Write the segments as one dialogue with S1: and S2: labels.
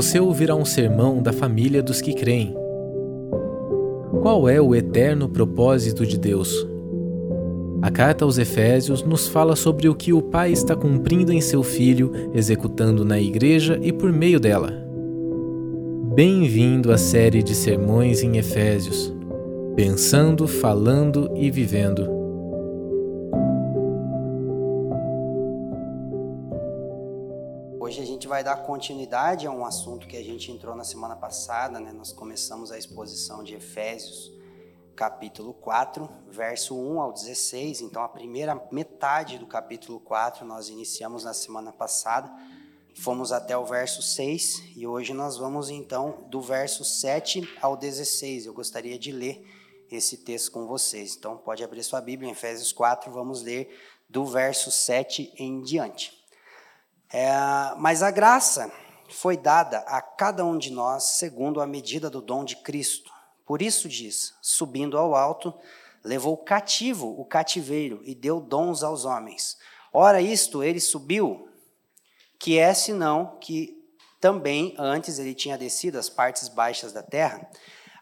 S1: você ouvirá um sermão da família dos que creem. Qual é o eterno propósito de Deus? A carta aos Efésios nos fala sobre o que o Pai está cumprindo em seu Filho, executando na Igreja e por meio dela. Bem-vindo à série de sermões em Efésios, pensando, falando e vivendo.
S2: Vai dar continuidade a um assunto que a gente entrou na semana passada, né? Nós começamos a exposição de Efésios, capítulo 4, verso 1 ao 16. Então, a primeira metade do capítulo 4 nós iniciamos na semana passada. Fomos até o verso 6 e hoje nós vamos então do verso 7 ao 16. Eu gostaria de ler esse texto com vocês. Então, pode abrir sua Bíblia em Efésios 4, vamos ler do verso 7 em diante. É, mas a graça foi dada a cada um de nós segundo a medida do dom de Cristo. Por isso diz: subindo ao alto, levou cativo o cativeiro e deu dons aos homens. Ora, isto ele subiu, que é senão que também antes ele tinha descido às partes baixas da terra.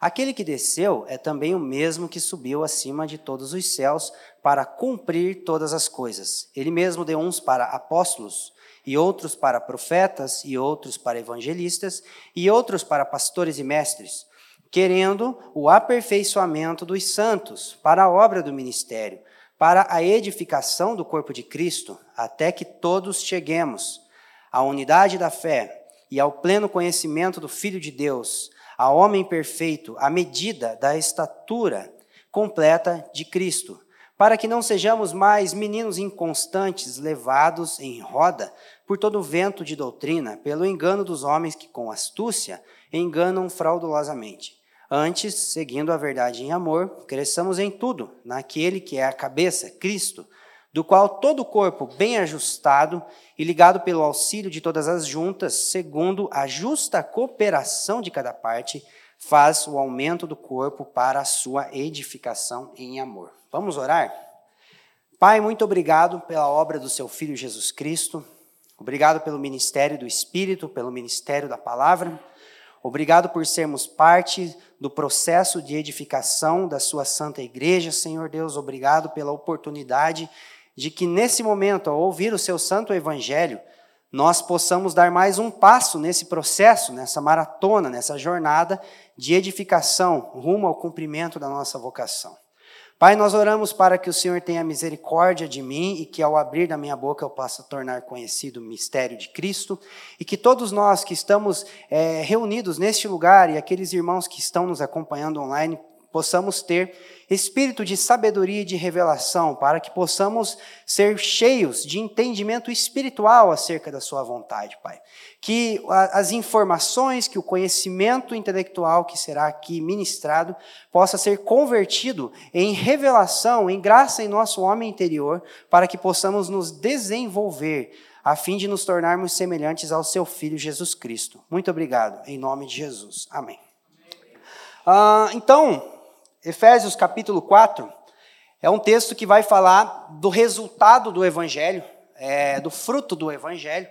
S2: Aquele que desceu é também o mesmo que subiu acima de todos os céus para cumprir todas as coisas. Ele mesmo deu uns para apóstolos, e outros para profetas, e outros para evangelistas, e outros para pastores e mestres, querendo o aperfeiçoamento dos santos para a obra do ministério, para a edificação do corpo de Cristo, até que todos cheguemos à unidade da fé e ao pleno conhecimento do Filho de Deus, a homem perfeito, à medida da estatura completa de Cristo para que não sejamos mais meninos inconstantes, levados em roda por todo vento de doutrina, pelo engano dos homens que com astúcia enganam fraudulosamente. Antes, seguindo a verdade em amor, cresçamos em tudo, naquele que é a cabeça, Cristo, do qual todo o corpo, bem ajustado e ligado pelo auxílio de todas as juntas, segundo a justa cooperação de cada parte, faz o aumento do corpo para a sua edificação em amor. Vamos orar? Pai, muito obrigado pela obra do seu Filho Jesus Cristo. Obrigado pelo ministério do Espírito, pelo ministério da palavra. Obrigado por sermos parte do processo de edificação da Sua Santa Igreja, Senhor Deus. Obrigado pela oportunidade de que nesse momento, ao ouvir o Seu Santo Evangelho, nós possamos dar mais um passo nesse processo, nessa maratona, nessa jornada de edificação rumo ao cumprimento da nossa vocação. Pai, nós oramos para que o Senhor tenha misericórdia de mim e que ao abrir da minha boca eu possa tornar conhecido o mistério de Cristo e que todos nós que estamos é, reunidos neste lugar e aqueles irmãos que estão nos acompanhando online possamos ter espírito de sabedoria e de revelação, para que possamos ser cheios de entendimento espiritual acerca da Sua vontade, Pai. Que as informações, que o conhecimento intelectual que será aqui ministrado possa ser convertido em revelação, em graça em nosso homem interior, para que possamos nos desenvolver a fim de nos tornarmos semelhantes ao Seu Filho Jesus Cristo. Muito obrigado, em nome de Jesus. Amém. Ah, então, Efésios capítulo 4 é um texto que vai falar do resultado do evangelho, é, do fruto do evangelho,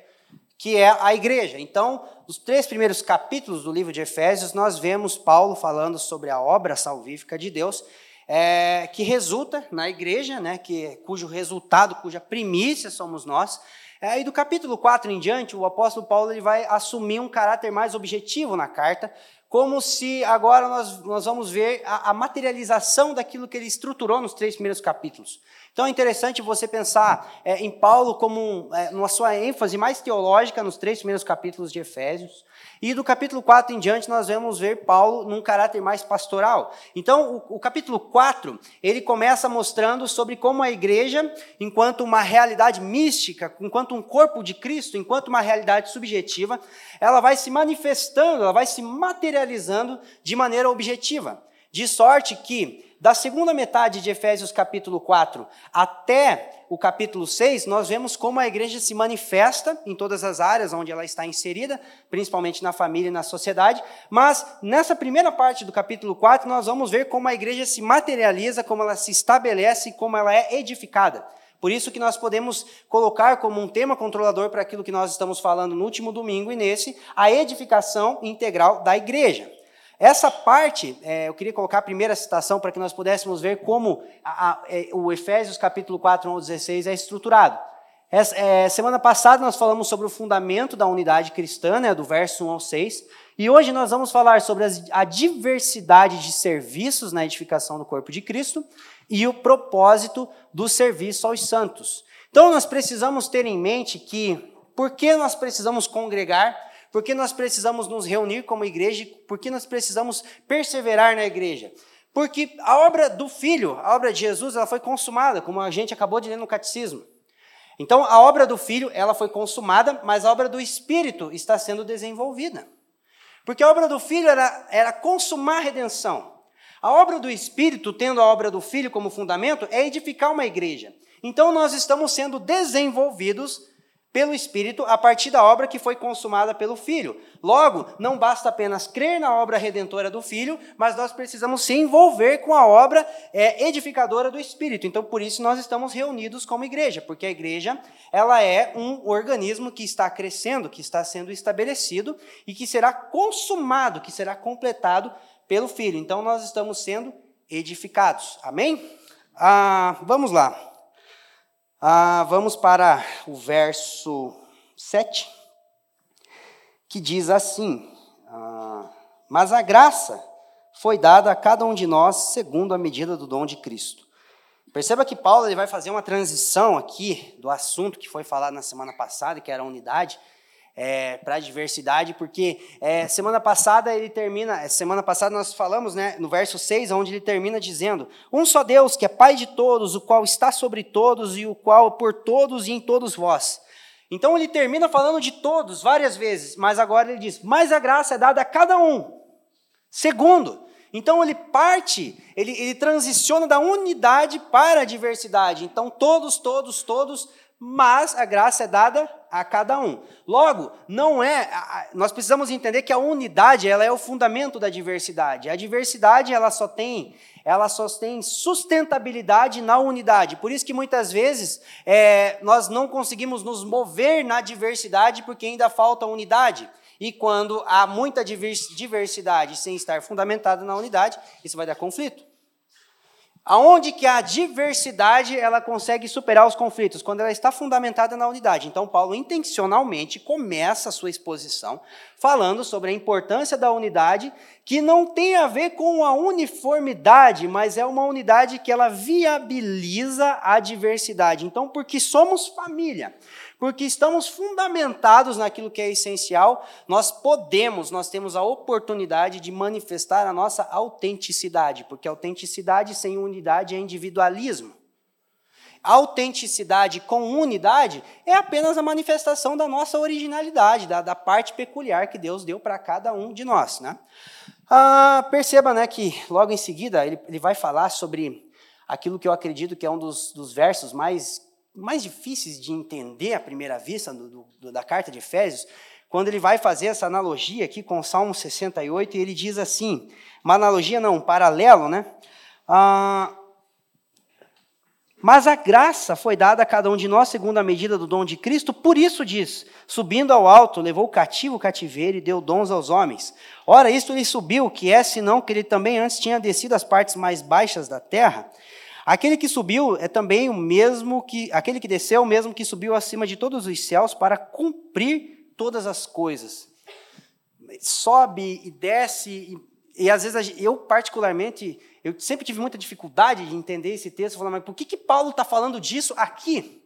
S2: que é a igreja. Então, nos três primeiros capítulos do livro de Efésios, nós vemos Paulo falando sobre a obra salvífica de Deus, é, que resulta na igreja, né, que, cujo resultado, cuja primícia somos nós. É, e do capítulo 4 em diante, o apóstolo Paulo ele vai assumir um caráter mais objetivo na carta, como se agora nós, nós vamos ver a, a, materialização daquilo que ele estruturou nos três primeiros capítulos. Então é interessante você pensar é, em Paulo como é, uma sua ênfase mais teológica nos três primeiros capítulos de Efésios, e do capítulo 4 em diante, nós vamos ver Paulo num caráter mais pastoral. Então, o, o, capítulo 4, ele começa mostrando sobre como a igreja, enquanto uma realidade mística, enquanto um corpo de Cristo, enquanto uma realidade subjetiva, ela vai se manifestando, ela vai se materializando de maneira objetiva. De sorte que da segunda metade de Efésios capítulo 4 até o capítulo 6, nós vemos como a igreja se manifesta em todas as áreas onde ela está inserida, principalmente na família e na sociedade, mas nessa primeira parte do capítulo 4, nós vamos ver como a igreja se materializa, como ela se estabelece, como ela é edificada. Por isso que nós podemos colocar como um tema controlador para aquilo que nós estamos falando no último domingo e nesse, a edificação integral da igreja. Essa parte, é, eu queria colocar a primeira citação para que nós pudéssemos ver como a, a, é, o Efésios capítulo 4, 1 16 é estruturado. Essa, é, semana passada nós falamos sobre o fundamento da unidade cristã, né, do verso 1 ao 6, e hoje nós vamos falar sobre as, a diversidade de serviços na edificação do corpo de Cristo e o propósito do serviço aos santos. Então nós precisamos ter em mente que por que nós precisamos congregar por que nós precisamos nos reunir como igreja? Por que nós precisamos perseverar na igreja? Porque a obra do Filho, a obra de Jesus, ela foi consumada, como a gente acabou de ler no catecismo. Então, a obra do Filho, ela foi consumada, mas a obra do Espírito está sendo desenvolvida. Porque a obra do Filho era, era consumar a redenção. A obra do Espírito, tendo a obra do Filho como fundamento, é edificar uma igreja. Então, nós estamos sendo desenvolvidos pelo Espírito a partir da obra que foi consumada pelo Filho. Logo, não basta apenas crer na obra redentora do Filho, mas nós precisamos se envolver com a obra é, edificadora do Espírito. Então, por isso nós estamos reunidos como igreja, porque a igreja ela é um organismo que está crescendo, que está sendo estabelecido e que será consumado, que será completado pelo Filho. Então, nós estamos sendo edificados. Amém? Ah, vamos lá. Ah, vamos para o verso 7, que diz assim: ah, Mas a graça foi dada a cada um de nós segundo a medida do dom de Cristo. Perceba que Paulo ele vai fazer uma transição aqui do assunto que foi falado na semana passada, que era a unidade, é, para a diversidade, porque é, semana passada ele termina, é, semana passada nós falamos né, no verso 6, onde ele termina dizendo: Um só Deus, que é Pai de todos, o qual está sobre todos e o qual por todos e em todos vós. Então ele termina falando de todos várias vezes, mas agora ele diz: Mas a graça é dada a cada um. Segundo, então ele parte, ele, ele transiciona da unidade para a diversidade. Então todos, todos, todos mas a graça é dada a cada um. Logo, não é, nós precisamos entender que a unidade, ela é o fundamento da diversidade. A diversidade, ela só tem, ela só tem sustentabilidade na unidade. Por isso que muitas vezes é, nós não conseguimos nos mover na diversidade porque ainda falta unidade. E quando há muita diversidade sem estar fundamentada na unidade, isso vai dar conflito. Aonde que a diversidade ela consegue superar os conflitos? Quando ela está fundamentada na unidade. Então, Paulo intencionalmente começa a sua exposição falando sobre a importância da unidade, que não tem a ver com a uniformidade, mas é uma unidade que ela viabiliza a diversidade. Então, porque somos família, porque estamos fundamentados naquilo que é essencial, nós podemos, nós temos a oportunidade de manifestar a nossa autenticidade, porque autenticidade sem unidade é individualismo. Autenticidade com unidade é apenas a manifestação da nossa originalidade, da, da parte peculiar que Deus deu para cada um de nós. Né? Ah, perceba né, que logo em seguida ele, ele vai falar sobre aquilo que eu acredito que é um dos, dos versos mais mais difíceis de entender à primeira vista do, do, da carta de Efésios, quando ele vai fazer essa analogia aqui com o Salmo 68, e ele diz assim, uma analogia não, um paralelo, né? Ah, mas a graça foi dada a cada um de nós segundo a medida do dom de Cristo, por isso diz: subindo ao alto, levou cativo o cativeiro e deu dons aos homens. Ora, isto lhe subiu, que é senão que ele também antes tinha descido às partes mais baixas da terra. Aquele que subiu é também o mesmo que aquele que desceu, é o mesmo que subiu acima de todos os céus para cumprir todas as coisas. Sobe e desce e, e às vezes eu particularmente eu sempre tive muita dificuldade de entender esse texto, falando, mas por que, que Paulo está falando disso aqui?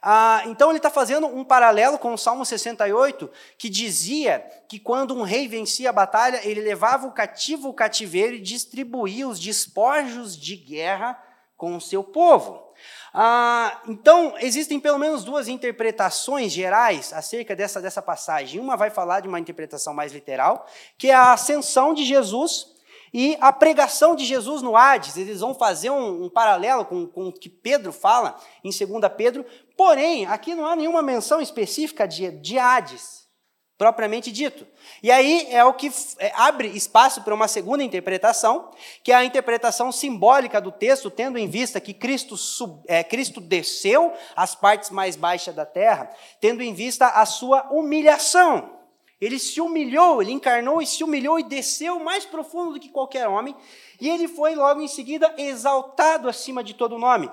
S2: Ah, então ele está fazendo um paralelo com o Salmo 68, que dizia que quando um rei vencia a batalha, ele levava o cativo o cativeiro e distribuía os despojos de guerra com o seu povo. Ah, então, existem pelo menos duas interpretações gerais acerca dessa, dessa passagem. Uma vai falar de uma interpretação mais literal, que é a ascensão de Jesus e a pregação de Jesus no Hades. Eles vão fazer um, um paralelo com, com o que Pedro fala em 2 Pedro. Porém, aqui não há nenhuma menção específica de, de Hades. Propriamente dito. E aí é o que é, abre espaço para uma segunda interpretação, que é a interpretação simbólica do texto, tendo em vista que Cristo, sub, é, Cristo desceu às partes mais baixas da terra, tendo em vista a sua humilhação. Ele se humilhou, ele encarnou e se humilhou e desceu mais profundo do que qualquer homem, e ele foi logo em seguida exaltado acima de todo nome.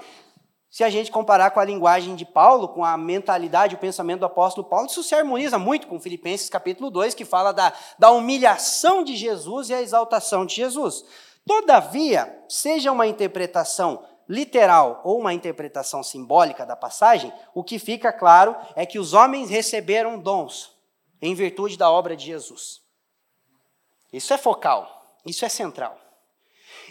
S2: Se a gente comparar com a linguagem de Paulo, com a mentalidade, o pensamento do apóstolo Paulo, isso se harmoniza muito com Filipenses capítulo 2, que fala da, da humilhação de Jesus e a exaltação de Jesus. Todavia, seja uma interpretação literal ou uma interpretação simbólica da passagem, o que fica claro é que os homens receberam dons em virtude da obra de Jesus. Isso é focal, isso é central.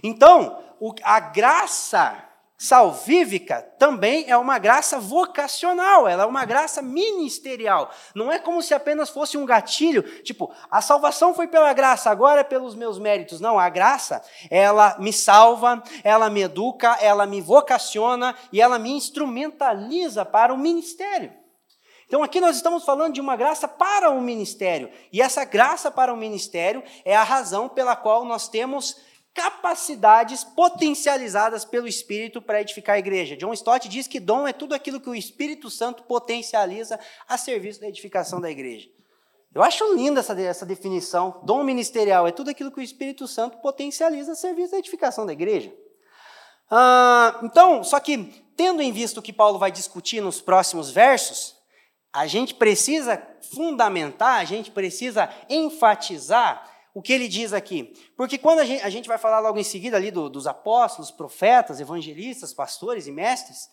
S2: Então, a graça salvífica também é uma graça vocacional, ela é uma graça ministerial. Não é como se apenas fosse um gatilho, tipo, a salvação foi pela graça, agora é pelos meus méritos. Não, a graça, ela me salva, ela me educa, ela me vocaciona e ela me instrumentaliza para o ministério. Então aqui nós estamos falando de uma graça para o ministério, e essa graça para o ministério é a razão pela qual nós temos capacidades potencializadas pelo Espírito para edificar a igreja. John Stott diz que dom é tudo aquilo que o Espírito Santo potencializa a serviço da edificação da igreja. Eu acho linda essa, essa definição. Dom ministerial é tudo aquilo que o Espírito Santo potencializa a serviço da edificação da igreja. Ah, então, só que, tendo em vista o que Paulo vai discutir nos próximos versos, a gente precisa fundamentar, a gente precisa enfatizar o que ele diz aqui. Porque quando a gente, a gente vai falar logo em seguida ali do, dos apóstolos, profetas, evangelistas, pastores e mestres,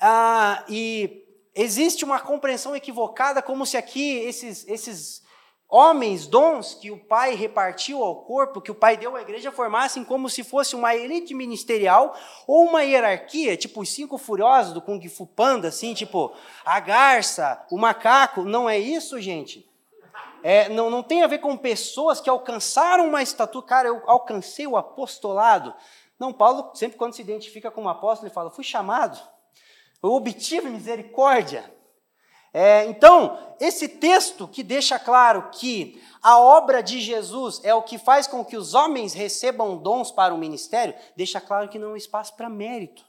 S2: ah, e existe uma compreensão equivocada, como se aqui esses, esses homens, dons que o pai repartiu ao corpo, que o pai deu à igreja, formassem como se fosse uma elite ministerial ou uma hierarquia, tipo os cinco furiosos do Kung Fu Panda, assim, tipo a garça, o macaco. Não é isso, gente. É, não, não tem a ver com pessoas que alcançaram uma estatura. Cara, eu alcancei o apostolado. Não, Paulo, sempre quando se identifica como apóstolo, ele fala: fui chamado, eu obtive misericórdia. É, então, esse texto que deixa claro que a obra de Jesus é o que faz com que os homens recebam dons para o ministério, deixa claro que não há espaço para mérito.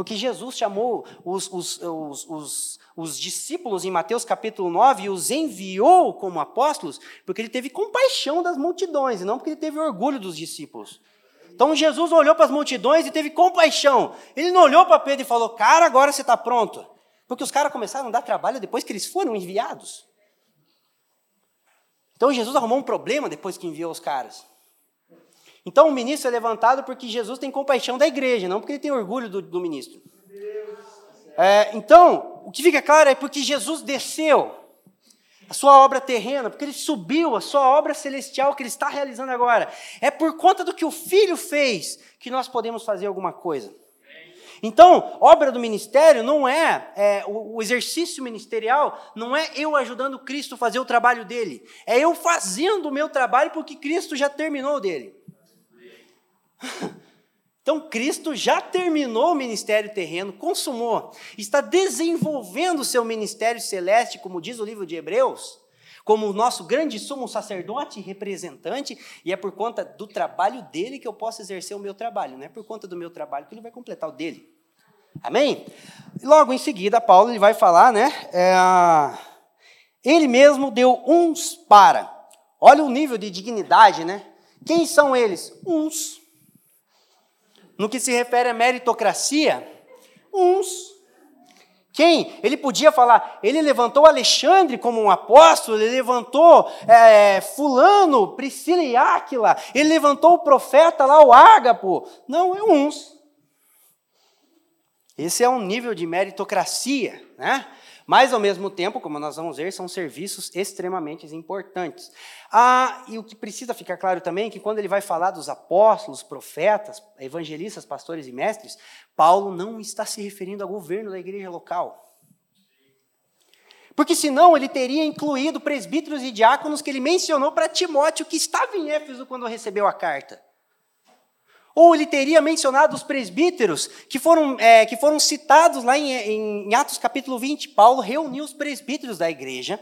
S2: Porque Jesus chamou os, os, os, os, os discípulos em Mateus capítulo 9 e os enviou como apóstolos, porque ele teve compaixão das multidões, e não porque ele teve orgulho dos discípulos. Então Jesus olhou para as multidões e teve compaixão. Ele não olhou para Pedro e falou, cara, agora você está pronto. Porque os caras começaram a dar trabalho depois que eles foram enviados. Então Jesus arrumou um problema depois que enviou os caras. Então o ministro é levantado porque Jesus tem compaixão da igreja, não porque ele tem orgulho do, do ministro. É, então, o que fica claro é porque Jesus desceu a sua obra terrena, porque ele subiu a sua obra celestial que ele está realizando agora. É por conta do que o Filho fez que nós podemos fazer alguma coisa. Então, obra do ministério não é, é o, exercício ministerial, não é eu ajudando Cristo a fazer o trabalho dele, é eu fazendo o meu trabalho porque Cristo já terminou dele. Então, Cristo já terminou o ministério terreno, consumou, está desenvolvendo o seu ministério celeste, como diz o livro de Hebreus, como o nosso grande sumo sacerdote representante, e é por conta do trabalho dele que eu posso exercer o meu trabalho, não é por conta do meu trabalho que ele vai completar o dele. Amém? Logo em seguida, Paulo ele vai falar, né? É, ele mesmo deu uns para. Olha o nível de dignidade, né? Quem são eles? Uns no que se refere à meritocracia, uns. Quem? Ele podia falar, ele levantou Alexandre como um apóstolo, ele levantou é, Fulano, Priscila e Áquila, ele levantou o profeta lá, o Ágapo. Não, é uns. Esse é um nível de meritocracia, né? Mas, ao mesmo tempo, como nós vamos ver, são serviços extremamente importantes. Ah, e o que precisa ficar claro também é que quando ele vai falar dos apóstolos, profetas, evangelistas, pastores e mestres, Paulo não está se referindo ao governo da igreja local. Porque senão ele teria incluído presbíteros e diáconos que ele mencionou para Timóteo, que estava em Éfeso quando recebeu a carta. Ou ele teria mencionado os presbíteros que foram, é, que foram citados lá em, em, Atos capítulo 20. Paulo reuniu os presbíteros da igreja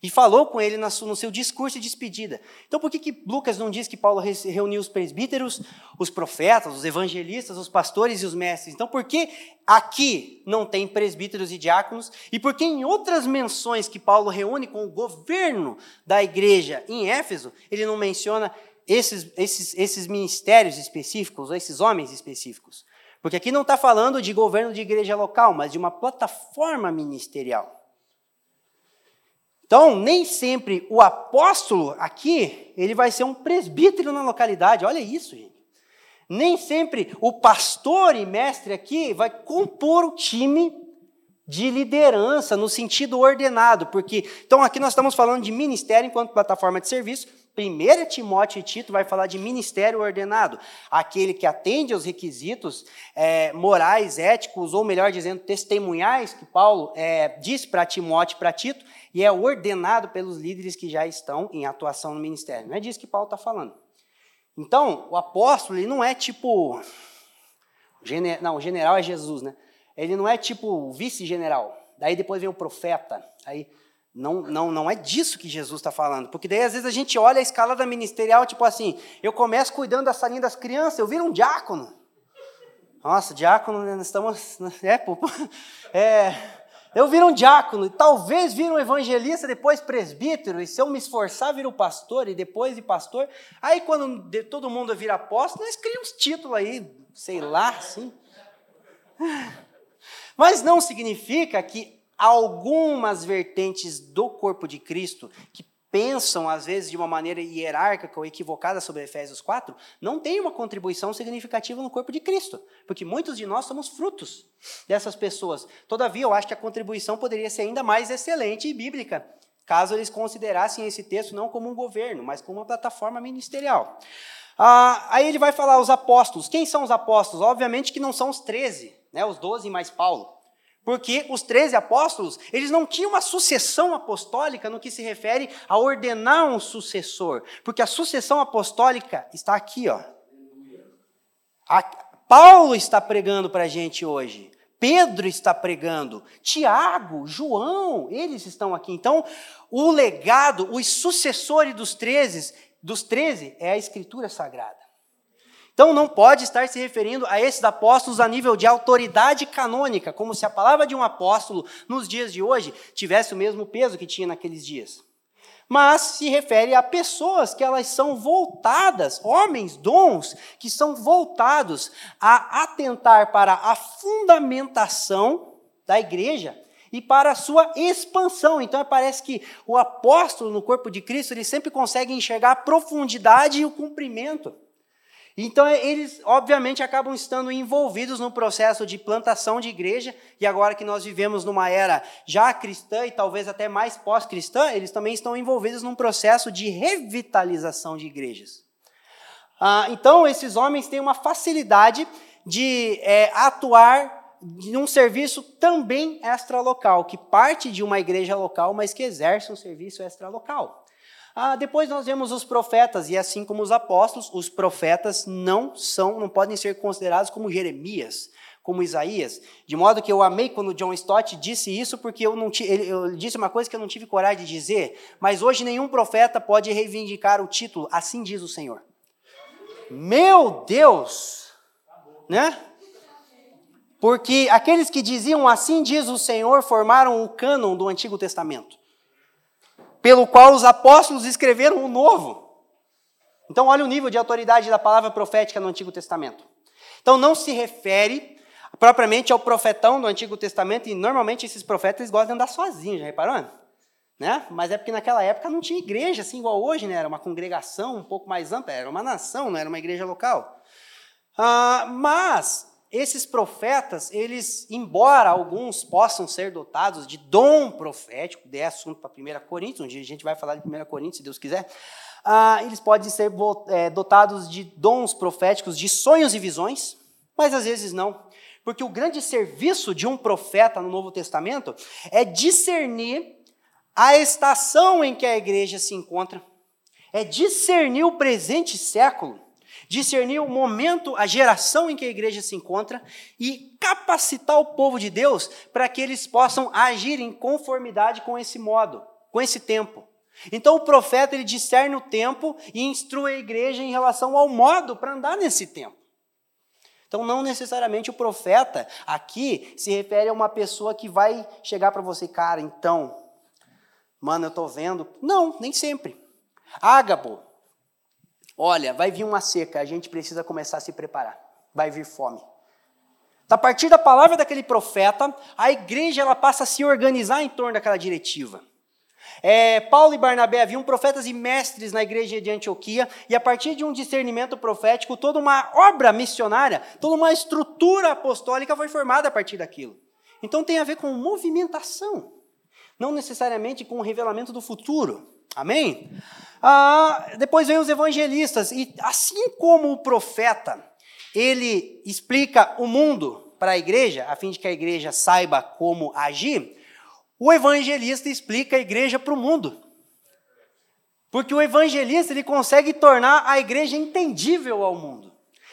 S2: E falou com ele no seu discurso de despedida. Então, por que, que Lucas não diz que Paulo reuniu os presbíteros, os profetas, os evangelistas, os pastores e os mestres? Então, por que aqui não tem presbíteros e diáconos? E por que em outras menções que Paulo reúne com o governo da igreja em Éfeso, ele não menciona esses, esses, esses ministérios específicos, esses homens específicos? Porque aqui não está falando de governo de igreja local, mas de uma plataforma ministerial. Então, nem sempre o apóstolo aqui, ele vai ser um presbítero na localidade. Olha isso, gente. Nem sempre o pastor e mestre aqui vai compor o time de liderança no sentido ordenado, porque então aqui nós estamos falando de ministério enquanto plataforma de serviço. 1 Timóteo e Tito vai falar de ministério ordenado, aquele que atende aos requisitos é, morais, éticos, ou melhor dizendo, testemunhais, que Paulo é, diz para Timóteo e para Tito, e é ordenado pelos líderes que já estão em atuação no ministério. Não é disso que Paulo está falando. Então, o apóstolo, ele não é tipo. Não, o general é Jesus, né? Ele não é tipo vice-general. Daí depois vem o profeta. Aí não, não, não é disso que Jesus está falando. Porque daí às vezes a gente olha a escalada ministerial, tipo assim, eu começo cuidando da salinha das crianças, eu viro um diácono. Nossa, diácono, nós estamos. É, pô, é, eu viro um diácono, e talvez vire um evangelista, depois presbítero, e se eu me esforçar, viro pastor, e depois de pastor. Aí quando todo mundo vira apóstolo, nós criamos título aí, sei lá, assim. Mas não significa que algumas vertentes do corpo de Cristo, que pensam, às vezes, de uma maneira hierárquica ou equivocada sobre Efésios 4, não têm uma contribuição significativa no corpo de Cristo, porque muitos de nós somos frutos dessas pessoas. Todavia, eu acho que a contribuição poderia ser ainda mais excelente e bíblica, caso eles considerassem esse texto não como um governo, mas como uma plataforma ministerial. Ah, aí ele vai falar os apóstolos. Quem são os apóstolos? Obviamente que não são os 13, né, os 12 mais Paulo. Porque os 13 apóstolos, eles não tinham uma sucessão apostólica no que se refere a ordenar um sucessor. Porque a sucessão apostólica está aqui, ó. A, Paulo está pregando para a gente hoje. Pedro está pregando, Tiago, João, eles estão aqui. Então, o legado, os sucessores dos 13, dos 13 é a escritura sagrada. Então não pode estar se referindo a esses apóstolos a nível de autoridade canônica, como se a palavra de um apóstolo nos dias de hoje tivesse o mesmo peso que tinha naqueles dias. Mas se refere a pessoas que elas são voltadas, homens, dons, que são voltados a atentar para a fundamentação da igreja e para a sua expansão. Então parece que o apóstolo no corpo de Cristo, ele sempre consegue enxergar a profundidade e o cumprimento. Então, eles, obviamente, acabam estando envolvidos no processo de plantação de igreja, e agora que nós vivemos numa era já cristã e talvez até mais pós-cristã, eles também estão envolvidos num processo de revitalização de igrejas. Ah, então, esses homens têm uma facilidade de é, atuar num serviço também extralocal, que parte de uma igreja local, mas que exerce um serviço extralocal. Ah, depois nós vemos os profetas, e assim como os apóstolos, os profetas não são, não podem ser considerados como Jeremias, como Isaías. De modo que eu amei quando John Stott disse isso, porque eu não ele, ele disse uma coisa que eu não tive coragem de dizer, mas hoje nenhum profeta pode reivindicar o título, assim diz o Senhor. Meu Deus! Né? Porque aqueles que diziam assim diz o Senhor formaram o cânon do Antigo Testamento pelo qual os apóstolos escreveram o novo. Então, olha o nível de autoridade da palavra profética no Antigo Testamento. Então, não se refere propriamente ao profetão do Antigo Testamento, e normalmente esses profetas gostam de andar sozinhos, já reparou? Né? Mas é porque naquela época não tinha igreja assim igual hoje, né? era uma congregação um pouco mais ampla, era uma nação, não era uma igreja local. Ah, mas esses profetas, eles, embora alguns possam ser dotados de dom profético, de assunto para 1 Coríntios, um dia a gente vai falar de 1 Coríntios, se Deus quiser, ah, eles podem ser é, dotados de dons proféticos, de sonhos e visões, mas às vezes não. Porque o grande serviço de um profeta no Novo Testamento é discernir a estação em que a igreja se encontra, é discernir o presente século discernir o momento, a geração em que a igreja se encontra e capacitar o povo de Deus para que eles possam agir em conformidade com esse modo. com esse tempo. Então o profeta ele discerne o tempo e instrui a igreja em relação ao modo para andar nesse tempo. Então não necessariamente o profeta aqui se refere a uma pessoa que vai chegar para você, cara, então, mano, eu estou vendo. Não, nem sempre. Ágabo, olha, vai vir uma seca, a gente precisa começar a se preparar. Vai vir fome. A partir da palavra daquele profeta, a igreja ela passa a se organizar em torno daquela diretiva. É, Paulo e Barnabé haviam profetas e mestres na igreja de Antioquia, e a partir de um discernimento profético, toda uma obra missionária, toda uma estrutura apostólica foi formada a partir daquilo. Então tem a ver com movimentação, não necessariamente com o revelamento do futuro. Amém? Ah, depois vem os evangelistas, e assim como o profeta, ele explica o mundo para a igreja, a fim de que a igreja saiba como agir, o evangelista explica a igreja para o mundo. Porque o evangelista ele consegue tornar a igreja entendível ao mundo.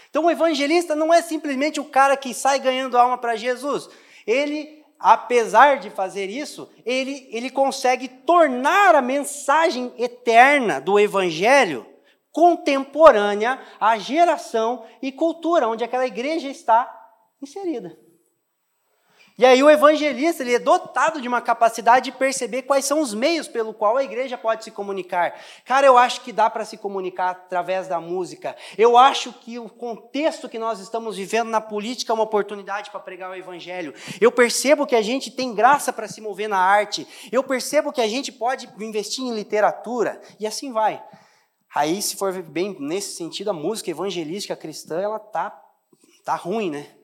S2: Então o evangelista não é simplesmente o cara que sai ganhando alma para Jesus. Ele, apesar de fazer isso, ele, ele consegue tornar a mensagem eterna do evangelho contemporânea à geração e cultura onde aquela igreja está inserida. E aí o evangelista ele é dotado de uma capacidade de perceber quais são os meios pelo qual a igreja pode se comunicar. Cara, eu acho que dá para se comunicar através da música. Eu acho que o contexto que nós estamos vivendo na política é uma oportunidade para pregar o evangelho. Eu percebo que a gente tem graça para se mover na arte. Eu percebo que a gente pode investir em literatura e assim vai. Aí, se for bem nesse sentido, a música evangelística cristã, ela tá tá ruim, né?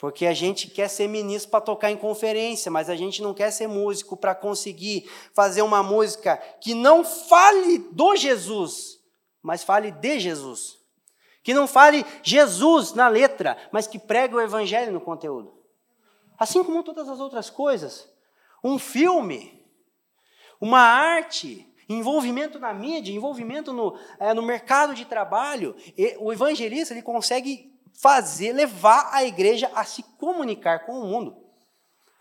S2: Porque a gente quer ser ministro para tocar em conferência, mas a gente não quer ser músico para conseguir fazer uma música que não fale do Jesus, mas fale de Jesus. Que não fale Jesus na letra, mas que pregue o evangelho no conteúdo. Assim como todas as outras coisas. Um filme, uma arte, envolvimento na mídia, envolvimento no, é, no mercado de trabalho. o evangelista ele consegue fazer, levar a igreja a se comunicar com o mundo.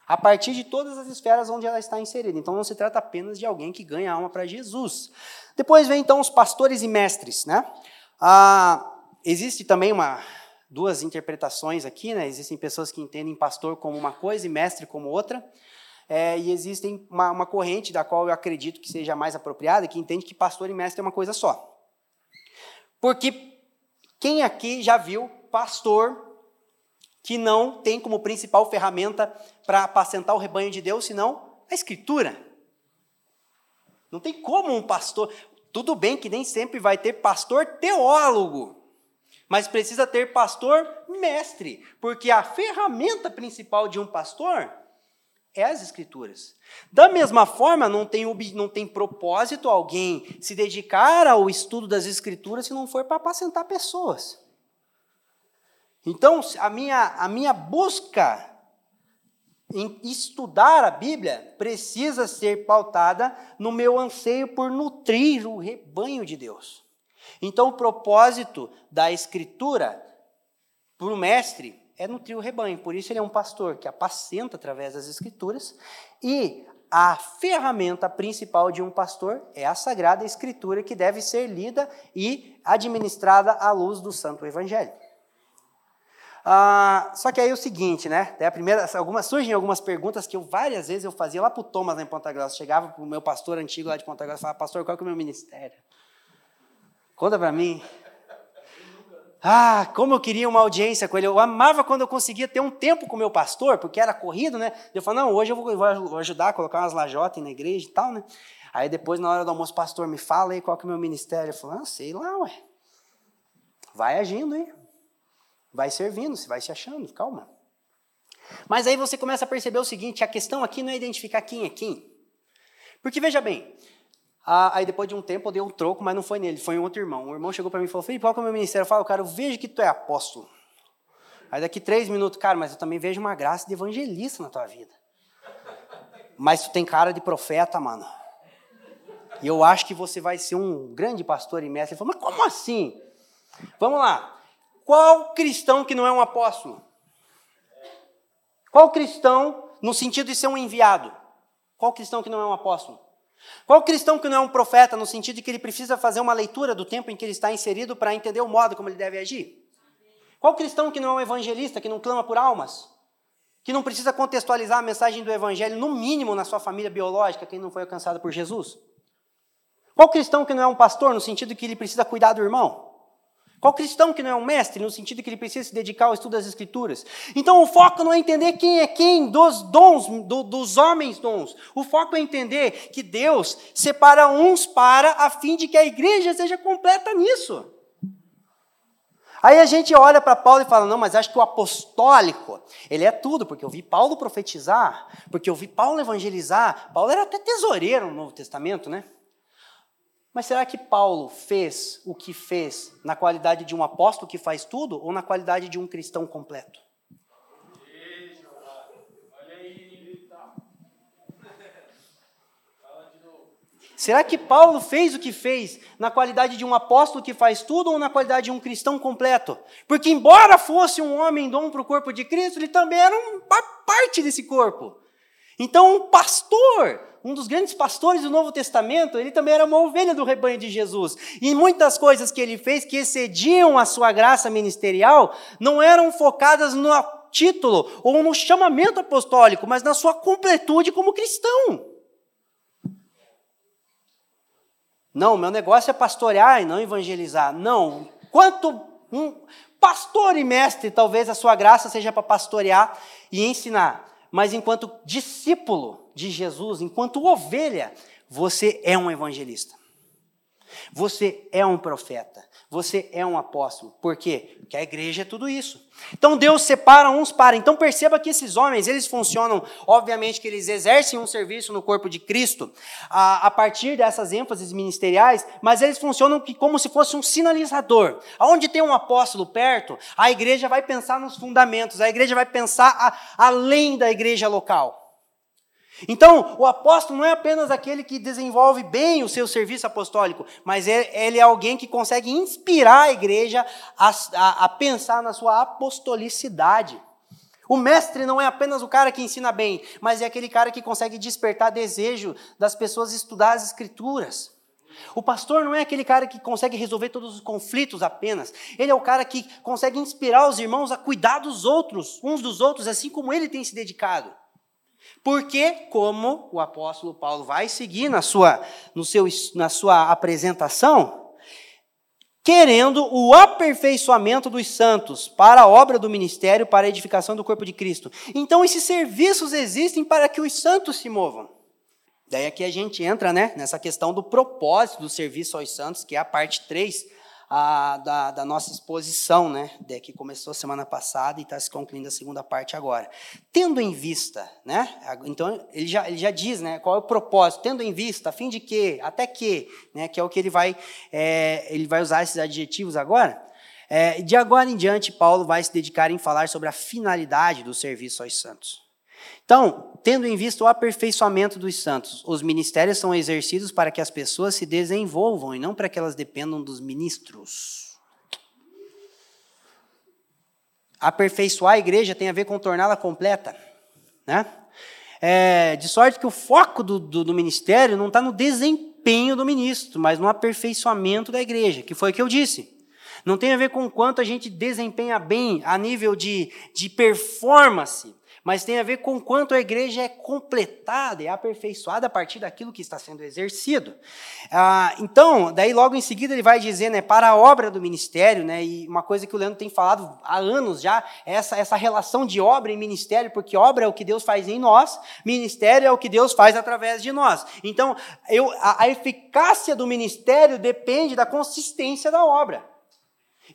S2: A partir de todas as esferas onde ela está inserida. Então não se trata apenas de alguém que ganha alma para Jesus. Depois vem então os pastores e mestres, né? Ah, existe também uma duas interpretações aqui, né? Existem pessoas que entendem pastor como uma coisa e mestre como outra. É, e existem uma, uma corrente da qual eu acredito que seja mais apropriada, que entende que pastor e mestre é uma coisa só. Porque quem aqui já viu pastor que não tem como principal ferramenta para apacentar o rebanho de Deus, senão a Escritura. Não tem como um pastor. Tudo bem que nem sempre vai ter pastor teólogo, mas precisa ter pastor mestre, porque a ferramenta principal de um pastor é as Escrituras. Da mesma forma, não tem, não tem propósito alguém se dedicar ao estudo das Escrituras se não for para apacentar pessoas. Então, a minha, a minha busca em estudar a Bíblia precisa ser pautada no meu anseio por nutrir o rebanho de Deus. Então, o propósito da Escritura para o mestre é nutrir o rebanho. Por isso, ele é um pastor que apacenta através das Escrituras. E a ferramenta principal de um pastor é a Sagrada Escritura, que deve ser lida e administrada à luz do Santo Evangelho. Ah, só que aí é o seguinte, né? a primeira, algumas, surgem algumas perguntas que eu várias vezes eu fazia lá para o Thomas lá em Ponta Grossa. Chegava para o meu pastor antigo lá de Ponta Grossa e falava, pastor, qual é o meu ministério? Conta para mim. Ah, como eu queria uma audiência com ele. Eu amava quando eu conseguia ter um tempo com o meu pastor, porque era corrido, né? Eu falava, não, hoje eu vou, vou ajudar a colocar umas lajotas na igreja e tal, né? Aí depois, na hora do almoço, pastor, me fala aí qual que é o meu ministério. Eu falei, ah, sei lá, ué. Vai agindo, hein? Vai servindo, você vai se achando, calma. Mas aí você começa a perceber o seguinte: a questão aqui não é identificar quem é quem. Porque veja bem, aí depois de um tempo eu dei um troco, mas não foi nele, foi em outro irmão. O irmão chegou para mim e falou: Felipe, qual que é o meu ministério? Eu falo, cara, eu vejo que tu é apóstolo. Aí daqui três minutos, cara, mas eu também vejo uma graça de evangelista na tua vida. Mas tu tem cara de profeta, mano. E eu acho que você vai ser um grande pastor e mestre. Ele falou, mas como assim? Vamos lá. Qual cristão que não é um apóstolo? Qual cristão, no sentido de ser um enviado? Qual cristão que não é um apóstolo? Qual cristão que não é um profeta no sentido de que ele precisa fazer uma leitura do tempo em que ele está inserido para entender o modo como ele deve agir? Qual cristão que não é um evangelista, que não clama por almas? Que não precisa contextualizar a mensagem do evangelho, no mínimo na sua família biológica, quem não foi alcançado por Jesus? Qual cristão que não é um pastor, no sentido que ele precisa cuidar do irmão? Qual cristão que não é um mestre, no sentido que ele precisa se dedicar ao estudo das Escrituras? Então o foco não é entender quem é quem dos dons, do, dos homens dons. O foco é entender que Deus separa uns para a fim de que a igreja seja completa nisso. Aí a gente olha para Paulo e fala: não, mas acho que o apostólico, ele é tudo, porque eu vi Paulo profetizar, porque eu vi Paulo evangelizar. Paulo era até tesoureiro no Novo Testamento, né? Mas será que Paulo fez o que fez na qualidade de um apóstolo que faz tudo ou na qualidade de um cristão completo? Será que Paulo fez o que fez na qualidade de um apóstolo que faz tudo ou na qualidade de um cristão completo? Porque, embora fosse um homem dom para o corpo de Cristo, ele também era uma parte desse corpo. Então, um pastor um dos grandes pastores do Novo Testamento, ele também era uma ovelha do rebanho de Jesus. E muitas coisas que ele fez que excediam a sua graça ministerial não eram focadas no título ou no chamamento apostólico, mas na sua completude como cristão. Não, meu negócio é pastorear e não evangelizar. Não. Quanto um pastor e mestre, talvez a sua graça seja para pastorear e ensinar. Mas enquanto discípulo, de Jesus, enquanto ovelha, você é um evangelista. Você é um profeta. Você é um apóstolo. Por quê? Porque a igreja é tudo isso. Então Deus separa uns para. Então perceba que esses homens, eles funcionam, obviamente que eles exercem um serviço no corpo de Cristo, a, a partir dessas ênfases ministeriais, mas eles funcionam como se fosse um sinalizador. Aonde tem um apóstolo perto, a igreja vai pensar nos fundamentos, a igreja vai pensar a, além da igreja local. Então, o apóstolo não é apenas aquele que desenvolve bem o seu serviço apostólico, mas é, ele é alguém que consegue inspirar a igreja a, a, a pensar na sua apostolicidade. O mestre não é apenas o cara que ensina bem, mas é aquele cara que consegue despertar desejo das pessoas estudar as escrituras. O pastor não é aquele cara que consegue resolver todos os conflitos apenas. Ele é o cara que consegue inspirar os irmãos a cuidar dos outros, uns dos outros, assim como ele tem se dedicado. Porque, como o apóstolo Paulo vai seguir na sua, no seu, na sua apresentação, querendo o aperfeiçoamento dos santos para a obra do ministério, para a edificação do corpo de Cristo. Então, esses serviços existem para que os santos se movam. Daí aqui a gente entra né, nessa questão do propósito do serviço aos santos, que é a parte 3 a, da, da, nossa exposição, né, que começou semana passada e está se concluindo a segunda parte agora. Tendo em vista, né, então ele já, ele já diz, né, qual é o propósito, tendo em vista, a fim de quê, até que, né, que é o que ele vai, é, ele vai usar esses adjetivos agora. É, de agora em diante, Paulo vai se dedicar em falar sobre a finalidade do serviço aos santos. Então, tendo em vista o aperfeiçoamento dos santos, os ministérios são exercidos para que as pessoas se desenvolvam e não para que elas dependam dos ministros. Aperfeiçoar a igreja tem a ver com torná-la completa. Né? É, de sorte que o foco do, do, do ministério não está no desempenho do ministro, mas no aperfeiçoamento da igreja, que foi o que eu disse. Não tem a ver com quanto a gente desempenha bem a nível de, de performance, mas tem a ver com quanto a igreja é completada e aperfeiçoada a partir daquilo que está sendo exercido. Ah, então, daí logo em seguida ele vai dizer, né, para a obra do ministério, né, e uma coisa que o Leandro tem falado há anos já, é essa, essa relação de obra e ministério, porque obra é o que Deus faz em nós, ministério é o que Deus faz através de nós. Então, eu, a, a eficácia do ministério depende da consistência da obra.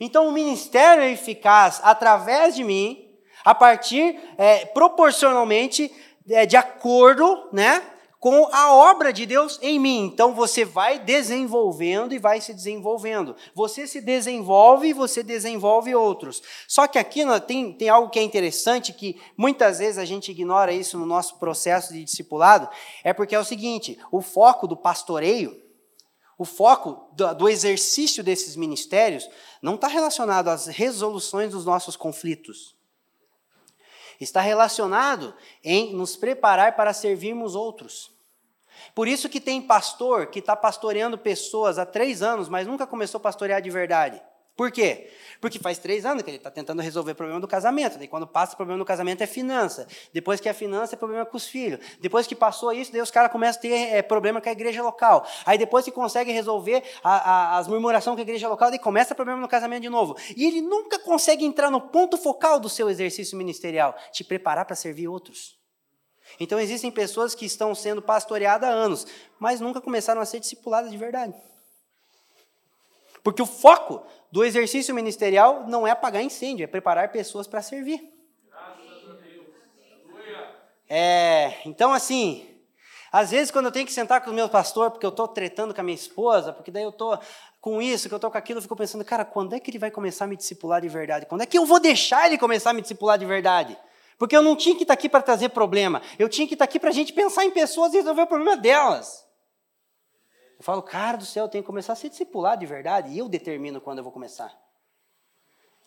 S2: Então, o ministério é eficaz através de mim, a partir, é, proporcionalmente, é, de acordo né, com a obra de Deus em mim. Então você vai desenvolvendo e vai se desenvolvendo. Você se desenvolve e você desenvolve outros. Só que aqui tem, tem algo que é interessante, que muitas vezes a gente ignora isso no nosso processo de discipulado, é porque é o seguinte: o foco do pastoreio, o foco do exercício desses ministérios, não está relacionado às resoluções dos nossos conflitos está relacionado em nos preparar para servirmos outros. Por isso que tem pastor que está pastoreando pessoas há três anos, mas nunca começou a pastorear de verdade. Por quê? Porque faz três anos que ele está tentando resolver o problema do casamento. Daí quando passa o problema do casamento é finança. Depois que é finança, é problema com os filhos. Depois que passou isso, daí os caras começam a ter é, problema com a igreja local. Aí depois que consegue resolver a, a, as murmurações com a igreja local, daí começa o problema no casamento de novo. E ele nunca consegue entrar no ponto focal do seu exercício ministerial, te preparar para servir outros. Então existem pessoas que estão sendo pastoreadas há anos, mas nunca começaram a ser discipuladas de verdade. Porque o foco do exercício ministerial não é apagar incêndio, é preparar pessoas para servir. É, então, assim, às vezes quando eu tenho que sentar com o meu pastor, porque eu estou tretando com a minha esposa, porque daí eu estou com isso, que eu estou com aquilo, eu fico pensando, cara, quando é que ele vai começar a me discipular de verdade? Quando é que eu vou deixar ele começar a me discipular de verdade? Porque eu não tinha que estar aqui para trazer problema, eu tinha que estar aqui para a gente pensar em pessoas e resolver o problema delas. Eu falo, cara do céu, eu tenho que começar a ser discipulado de verdade, e eu determino quando eu vou começar.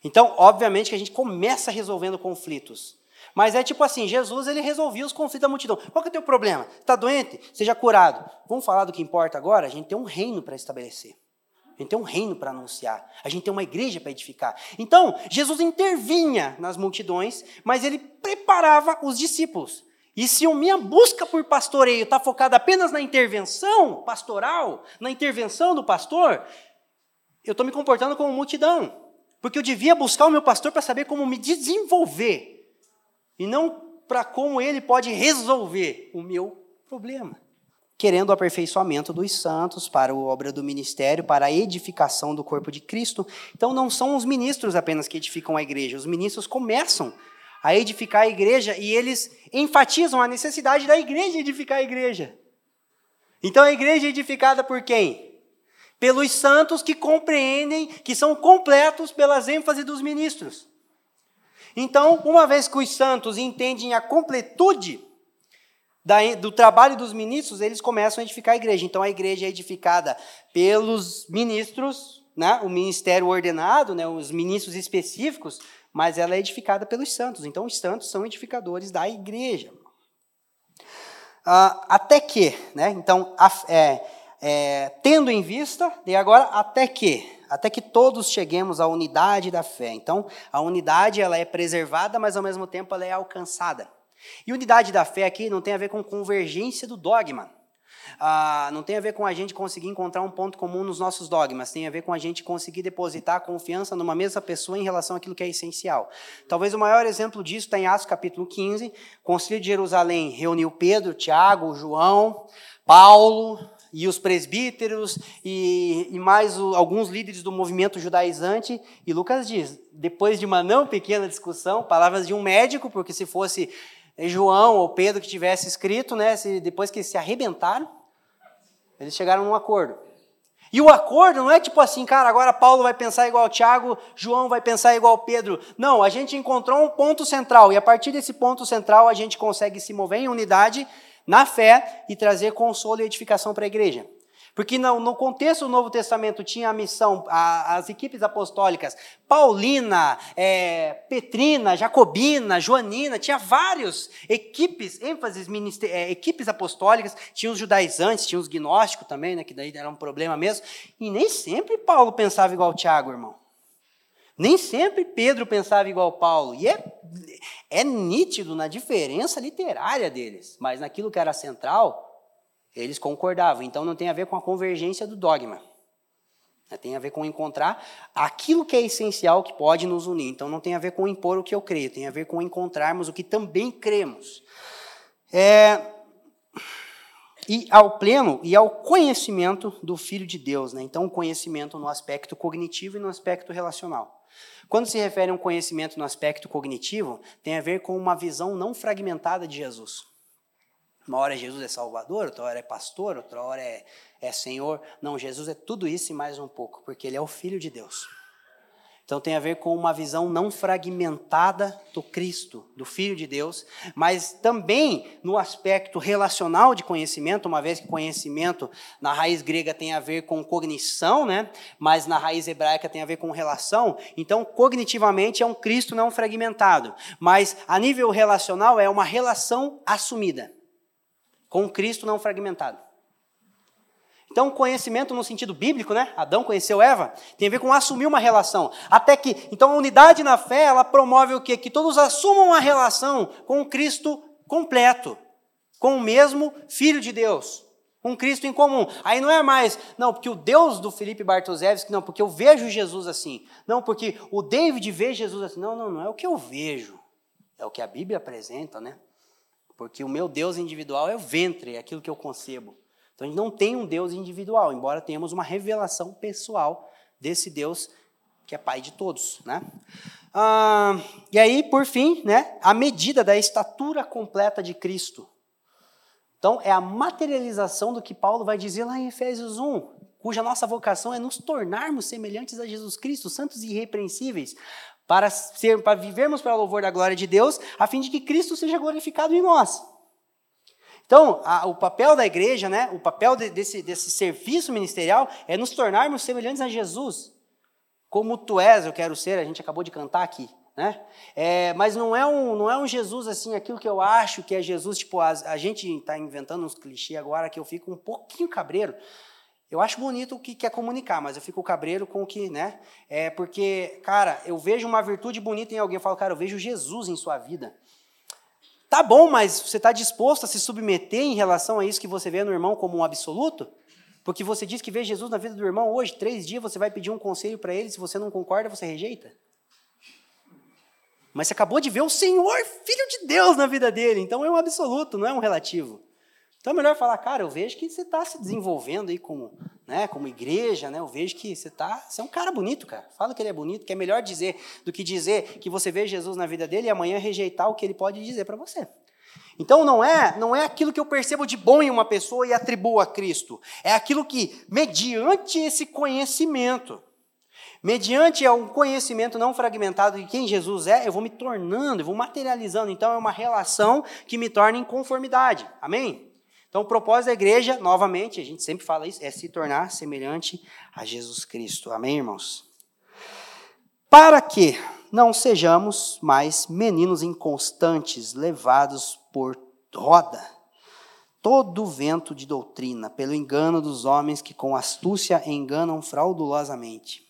S2: Então, obviamente que a gente começa resolvendo conflitos. Mas é tipo assim, Jesus ele resolvia os conflitos da multidão. Qual que é o teu problema? Está doente? Seja curado. Vamos falar do que importa agora? A gente tem um reino para estabelecer. A gente tem um reino para anunciar. A gente tem uma igreja para edificar. Então, Jesus intervinha nas multidões, mas ele preparava os discípulos. E se a minha busca por pastoreio está focada apenas na intervenção pastoral, na intervenção do pastor, eu estou me comportando como multidão. Porque eu devia buscar o meu pastor para saber como me desenvolver. E não para como ele pode resolver o meu problema. Querendo o aperfeiçoamento dos santos para a obra do ministério, para a edificação do corpo de Cristo. Então não são os ministros apenas que edificam a igreja, os ministros começam a edificar a igreja e eles enfatizam a necessidade da igreja edificar a igreja. Então a igreja é edificada por quem? Pelos santos que compreendem, que são completos pelas ênfases dos ministros. Então, uma vez que os santos entendem a completude da, do trabalho dos ministros, eles começam a edificar a igreja. Então, a igreja é edificada pelos ministros, né, o ministério ordenado, né, os ministros específicos, mas ela é edificada pelos santos. Então, os santos são edificadores da igreja. Ah, até que, né? Então, a, é, é, tendo em vista, e agora até que, até que todos cheguemos à unidade da fé. Então, a unidade ela é preservada, mas ao mesmo tempo ela é alcançada. E unidade da fé aqui não tem a ver com convergência do dogma. Ah, não tem a ver com a gente conseguir encontrar um ponto comum nos nossos dogmas, tem a ver com a gente conseguir depositar confiança numa mesma pessoa em relação àquilo que é essencial. Talvez o maior exemplo disso está em Atos capítulo 15. O Concílio de Jerusalém reuniu Pedro, Tiago, João, Paulo e os presbíteros e, e mais o, alguns líderes do movimento judaizante. E Lucas diz: depois de uma não pequena discussão, palavras de um médico, porque se fosse João ou Pedro que tivesse escrito, né, se, depois que se arrebentaram, eles chegaram num acordo. E o acordo não é tipo assim, cara, agora Paulo vai pensar igual Tiago, João vai pensar igual Pedro. Não, a gente encontrou um ponto central e a partir desse ponto central a gente consegue se mover em unidade na fé e trazer consolo e edificação para a igreja. Porque no, no, contexto do Novo Testamento tinha a missão, a, as equipes apostólicas, Paulina, é, Petrina, Jacobina, Joanina, tinha várias equipes, ênfases, minister, é, equipes apostólicas, tinha os judaizantes, tinha os gnósticos também, né, que daí era um problema mesmo, e nem sempre Paulo pensava igual Tiago, irmão. Nem sempre Pedro pensava igual Paulo. E é, é nítido na diferença literária deles, mas naquilo que era central, eles concordavam. Então não tem a ver com a convergência do dogma. Né, tem a ver com encontrar aquilo que é essencial que pode nos unir. Então não tem a ver com impor o que eu creio, tem a ver com encontrarmos o que também cremos. É, e ao pleno e ao conhecimento do Filho de Deus. Né? Então, o conhecimento no aspecto cognitivo e no aspecto relacional. Quando se refere a um conhecimento no aspecto cognitivo, tem a ver com uma visão não fragmentada de Jesus. Uma hora Jesus é Salvador, outra hora é pastor, outra hora é, é Senhor. Não, Jesus é tudo isso e mais um pouco, porque Ele é o Filho de Deus. Então tem a ver com uma visão não fragmentada do Cristo, do Filho de Deus, mas também no aspecto relacional de conhecimento, uma vez que conhecimento na raiz grega tem a ver com cognição, né? mas na raiz hebraica tem a ver com relação. Então, cognitivamente é um Cristo não fragmentado, mas a nível relacional é uma relação assumida com Cristo não fragmentado. Então, conhecimento no sentido bíblico, né? Adão conheceu Eva, tem a ver com assumir uma relação. Até que, então, a unidade na fé, ela promove o quê? Que todos assumam uma relação com Cristo completo, com o mesmo Filho de Deus, com Cristo em comum. Aí não é mais, não, porque o Deus do Felipe Bartoszewski, não, porque eu vejo Jesus assim. Não, porque o David vê Jesus assim. Não, não, não é o que eu vejo. É o que a Bíblia apresenta, né? Porque o meu Deus individual é o ventre, é aquilo que eu concebo. Então a gente não tem um Deus individual, embora tenhamos uma revelação pessoal desse Deus que é Pai de todos, né? Ah, e aí, por fim, né, a medida da estatura completa de Cristo. Então, é a materialização do que Paulo vai dizer lá em Efésios 1, cuja nossa vocação é nos tornarmos semelhantes a Jesus Cristo, santos e irrepreensíveis, para, ser, para vivermos para o louvor da glória de Deus, a fim de que Cristo seja glorificado em nós. Então, a, o papel da igreja, né, o papel de, desse, desse serviço ministerial é nos tornarmos semelhantes a Jesus. Como tu és, eu quero ser, a gente acabou de cantar aqui. Né? É, mas não é, um, não é um Jesus assim, aquilo que eu acho que é Jesus, tipo, a, a gente está inventando uns clichês agora que eu fico um pouquinho cabreiro. Eu acho bonito o que quer comunicar, mas eu fico cabreiro com o que, né? É porque, cara, eu vejo uma virtude bonita em alguém, eu falo, cara, eu vejo Jesus em sua vida. Tá bom, mas você está disposto a se submeter em relação a isso que você vê no irmão como um absoluto? Porque você diz que vê Jesus na vida do irmão hoje, três dias, você vai pedir um conselho para ele, se você não concorda, você rejeita? Mas você acabou de ver o Senhor, Filho de Deus, na vida dele, então é um absoluto, não é um relativo. Então é melhor falar, cara, eu vejo que você está se desenvolvendo aí como, né, como igreja, né? Eu vejo que você tá, você é um cara bonito, cara. Fala que ele é bonito, que é melhor dizer do que dizer que você vê Jesus na vida dele e amanhã rejeitar o que ele pode dizer para você. Então não é, não é aquilo que eu percebo de bom em uma pessoa e atribuo a Cristo. É aquilo que mediante esse conhecimento, mediante um conhecimento não fragmentado de quem Jesus é, eu vou me tornando, eu vou materializando. Então é uma relação que me torna em conformidade. Amém? Então, o propósito da igreja, novamente, a gente sempre fala isso, é se tornar semelhante a Jesus Cristo. Amém, irmãos? Para que não sejamos mais meninos inconstantes, levados por roda todo vento de doutrina, pelo engano dos homens que com astúcia enganam fraudulosamente.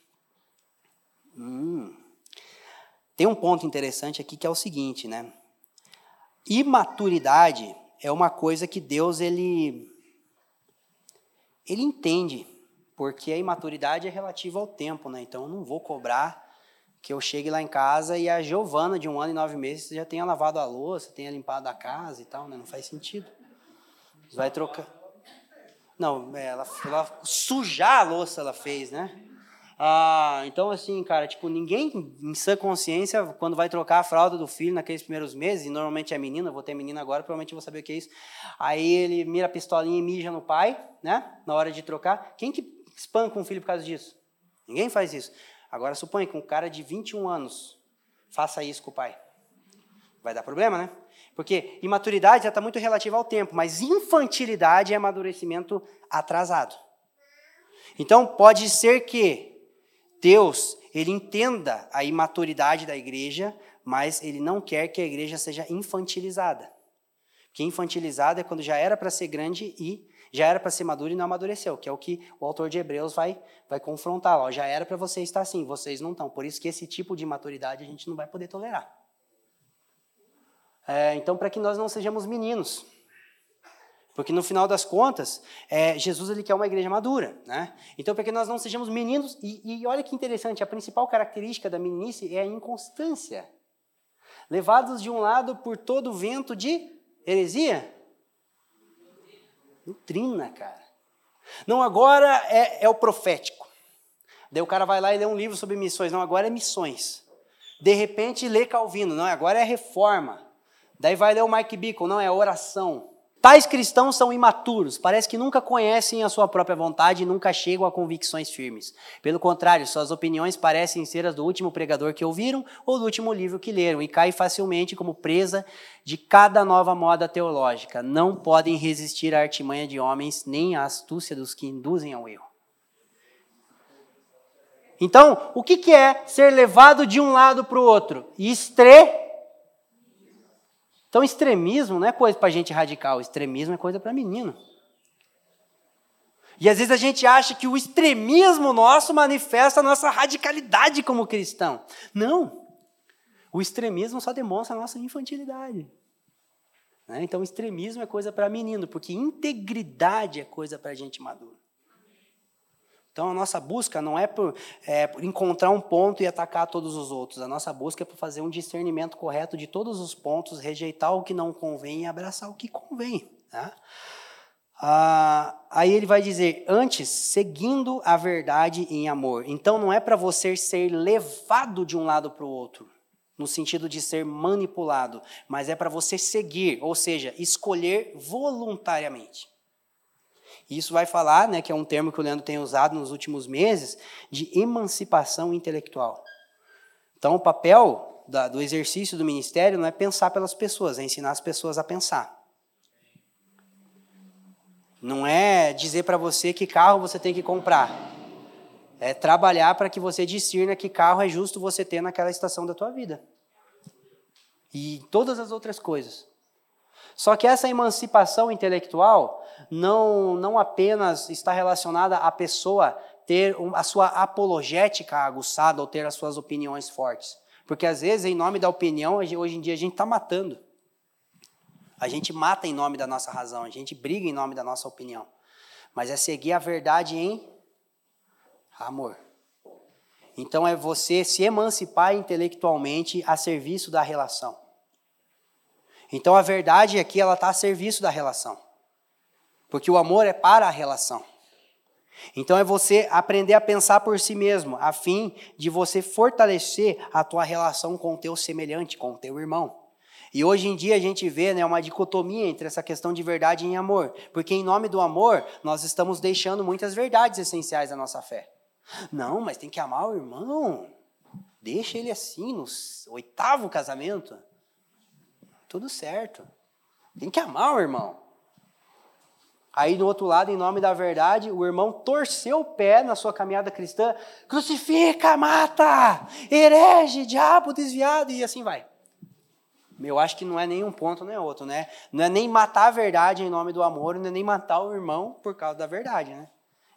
S2: Hum. Tem um ponto interessante aqui que é o seguinte, né? Imaturidade é uma coisa que Deus ele ele entende, porque a imaturidade é relativa ao tempo, né? Então eu não vou cobrar que eu chegue lá em casa e a Giovana de um ano e nove meses já tenha lavado a louça, tenha limpado a casa e tal, né? Não faz sentido. Vai trocar. Não, ela, ela sujar a louça ela fez, né? Ah, então, assim, cara, tipo, ninguém em sã consciência, quando vai trocar a fralda do filho naqueles primeiros meses, e normalmente é menina, vou ter menina agora, provavelmente vou saber o que é isso. Aí ele mira a pistolinha e mija no pai, né? Na hora de trocar. Quem que espanca um filho por causa disso? Ninguém faz isso. Agora, suponha que um cara de 21 anos faça isso com o pai. Vai dar problema, né? Porque imaturidade já está muito relativa ao tempo, mas infantilidade é amadurecimento atrasado. Então, pode ser que Deus, ele entenda a imaturidade da igreja, mas ele não quer que a igreja seja infantilizada. Porque infantilizada é quando já era para ser grande e já era para ser maduro e não amadureceu, que é o que o autor de Hebreus vai, vai confrontar. Ó, já era para você estar assim, vocês não estão. Por isso que esse tipo de maturidade a gente não vai poder tolerar. É, então, para que nós não sejamos meninos, porque no final das contas, é, Jesus ele quer uma igreja madura. Né? Então, para que nós não sejamos meninos, e, e olha que interessante, a principal característica da meninice é a inconstância. Levados de um lado por todo o vento de heresia. Doutrina, cara. Não, agora é, é o profético. Daí o cara vai lá e lê um livro sobre missões. Não, agora é missões. De repente lê Calvino. Não, agora é reforma. Daí vai ler o Mike Bickle. Não, é oração. Tais cristãos são imaturos, parece que nunca conhecem a sua própria vontade e nunca chegam a convicções firmes. Pelo contrário, suas opiniões parecem ser as do último pregador que ouviram ou do último livro que leram e caem facilmente como presa de cada nova moda teológica. Não podem resistir à artimanha de homens nem à astúcia dos que induzem ao erro. Então, o que é ser levado de um lado para o outro? Estre então, extremismo não é coisa para gente radical, extremismo é coisa para menino. E às vezes a gente acha que o extremismo nosso manifesta a nossa radicalidade como cristão. Não. O extremismo só demonstra a nossa infantilidade. Né? Então, extremismo é coisa para menino, porque integridade é coisa para gente madura. Então, a nossa busca não é por, é por, encontrar um ponto e atacar todos os outros. A nossa busca é por fazer um discernimento correto de todos os pontos, rejeitar o que não convém e abraçar o que convém. Tá? Ah, aí ele vai dizer, antes, seguindo a verdade em amor. Então, não é para você ser levado de um lado para o outro no sentido de ser manipulado, mas é para você seguir, ou seja, escolher voluntariamente. Isso vai falar, né, que é um termo que o Leandro tem usado nos últimos meses, de emancipação intelectual. Então, o papel da, do exercício do ministério não é pensar pelas pessoas, é ensinar as pessoas a pensar. Não é dizer para você que carro você tem que comprar. É trabalhar para que você discirna que carro é justo você ter naquela estação da tua vida. E todas as outras coisas. Só que essa emancipação intelectual não, não apenas está relacionada à pessoa ter a sua apologética aguçada ou ter as suas opiniões fortes. Porque às vezes, em nome da opinião, hoje em dia a gente está matando. A gente mata em nome da nossa razão, a gente briga em nome da nossa opinião. Mas é seguir a verdade em Amor. Então é você se emancipar intelectualmente a serviço da relação. Então a verdade aqui ela está a serviço da relação. Porque o amor é para a relação. Então é você aprender a pensar por si mesmo, a fim de você fortalecer a tua relação com o teu semelhante, com o teu irmão. E hoje em dia a gente vê né, uma dicotomia entre essa questão de verdade e amor, porque em nome do amor nós estamos deixando muitas verdades essenciais da nossa fé. Não, mas tem que amar o irmão. Deixa ele assim, no oitavo casamento. Tudo certo. Tem que amar o irmão. Aí do outro lado, em nome da verdade, o irmão torceu o pé na sua caminhada cristã, crucifica, mata, herege, diabo desviado, e assim vai. Eu acho que não é nem um ponto nem outro, né? Não é nem matar a verdade em nome do amor, não é nem matar o irmão por causa da verdade, né?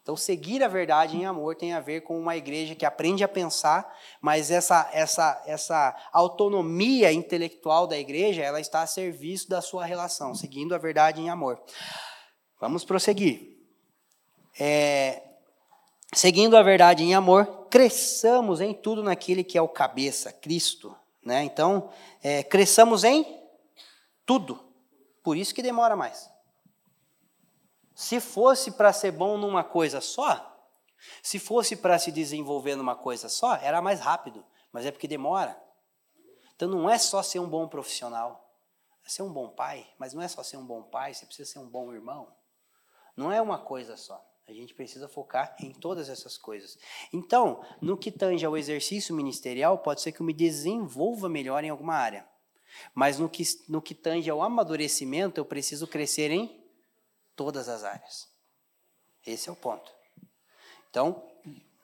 S2: Então, seguir a verdade em amor tem a ver com uma igreja que aprende a pensar, mas essa, essa, essa autonomia intelectual da igreja, ela está a serviço da sua relação, seguindo a verdade em amor. Vamos prosseguir. É, seguindo a verdade em amor, cresçamos em tudo naquele que é o cabeça, Cristo. Né? Então, é, cresçamos em tudo. Por isso que demora mais. Se fosse para ser bom numa coisa só, se fosse para se desenvolver numa coisa só, era mais rápido, mas é porque demora. Então não é só ser um bom profissional, é ser um bom pai, mas não é só ser um bom pai, você precisa ser um bom irmão. Não é uma coisa só. A gente precisa focar em todas essas coisas. Então, no que tange ao exercício ministerial, pode ser que eu me desenvolva melhor em alguma área. Mas no que, no que tange ao amadurecimento, eu preciso crescer em todas as áreas. Esse é o ponto. Então,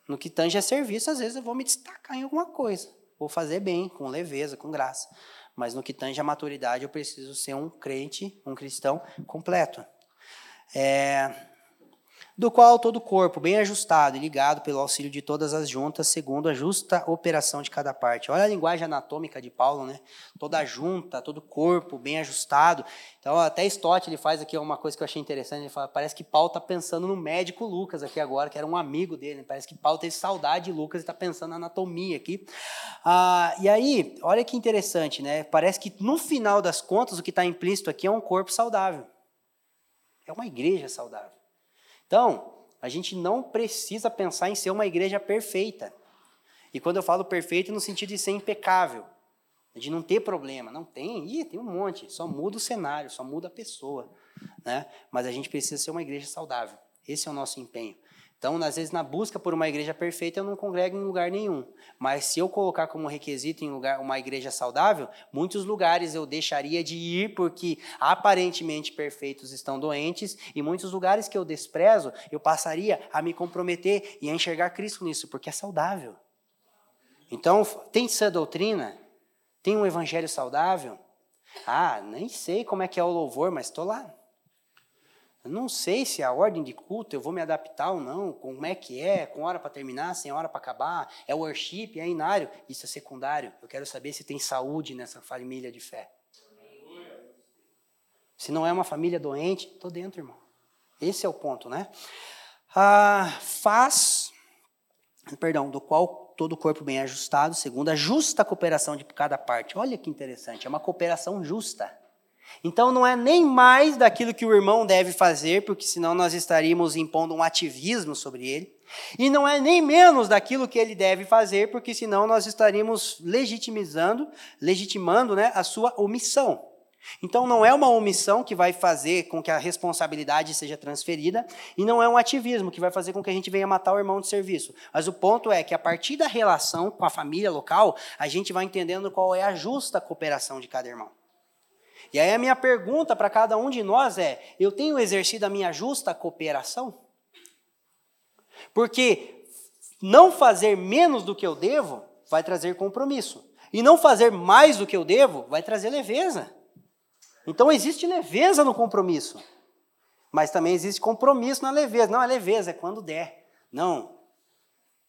S2: no que tange a serviço, às vezes eu vou me destacar em alguma coisa. Vou fazer bem, com leveza, com graça. Mas no que tange a maturidade, eu preciso ser um crente, um cristão completo. É, do qual todo o corpo, bem ajustado e ligado pelo auxílio de todas as juntas, segundo a justa operação de cada parte. Olha a linguagem anatômica de Paulo, né? Toda junta, todo o corpo bem ajustado. Então, até Stott ele faz aqui uma coisa que eu achei interessante. Ele fala: parece que Paulo está pensando no médico Lucas aqui agora, que era um amigo dele. Parece que Paulo teve saudade de Lucas e está pensando na anatomia aqui. Ah, e aí, olha que interessante, né? Parece que no final das contas, o que está implícito aqui é um corpo saudável. É uma igreja saudável. Então, a gente não precisa pensar em ser uma igreja perfeita. E quando eu falo perfeito, no sentido de ser impecável, de não ter problema. Não tem, Ih, tem um monte, só muda o cenário, só muda a pessoa. Né? Mas a gente precisa ser uma igreja saudável. Esse é o nosso empenho. Então, às vezes, na busca por uma igreja perfeita, eu não congrego em lugar nenhum. Mas se eu colocar como requisito em lugar uma igreja saudável, muitos lugares eu deixaria de ir porque aparentemente perfeitos estão doentes, e muitos lugares que eu desprezo, eu passaria a me comprometer e a enxergar Cristo nisso, porque é saudável. Então, tem sã doutrina? Tem um evangelho saudável? Ah, nem sei como é que é o louvor, mas estou lá. Eu não sei se a ordem de culto eu vou me adaptar ou não, como é que é, com hora para terminar, sem hora para acabar, é worship, é inário, isso é secundário. Eu quero saber se tem saúde nessa família de fé. Se não é uma família doente, estou dentro, irmão. Esse é o ponto, né? Ah, faz, perdão, do qual todo o corpo bem ajustado, segundo a justa cooperação de cada parte. Olha que interessante, é uma cooperação justa. Então não é nem mais daquilo que o irmão deve fazer, porque senão nós estaríamos impondo um ativismo sobre ele. E não é nem menos daquilo que ele deve fazer, porque senão nós estaríamos legitimizando, legitimando né, a sua omissão. Então não é uma omissão que vai fazer com que a responsabilidade seja transferida, e não é um ativismo que vai fazer com que a gente venha matar o irmão de serviço. Mas o ponto é que a partir da relação com a família local, a gente vai entendendo qual é a justa cooperação de cada irmão. E aí a minha pergunta para cada um de nós é: eu tenho exercido a minha justa cooperação? Porque não fazer menos do que eu devo vai trazer compromisso. E não fazer mais do que eu devo vai trazer leveza. Então existe leveza no compromisso. Mas também existe compromisso na leveza. Não é leveza, é quando der. Não,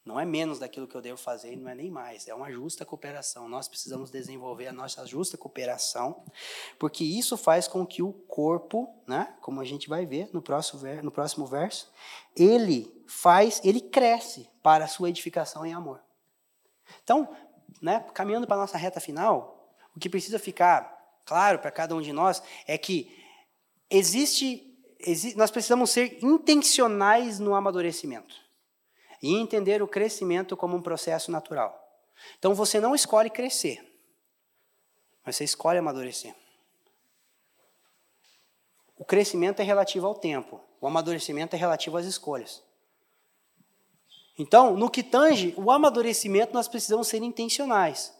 S2: não é menos daquilo que eu devo fazer não é nem mais. É uma justa cooperação. Nós precisamos desenvolver a nossa justa cooperação, porque isso faz com que o corpo, né, como a gente vai ver no próximo, no próximo verso, ele faz, ele cresce para a sua edificação em amor. Então, né, caminhando para a nossa reta final, o que precisa ficar claro para cada um de nós é que existe, existe nós precisamos ser intencionais no amadurecimento e entender o crescimento como um processo natural. Então você não escolhe crescer, mas você escolhe amadurecer. O crescimento é relativo ao tempo, o amadurecimento é relativo às escolhas. Então, no que tange o amadurecimento, nós precisamos ser intencionais.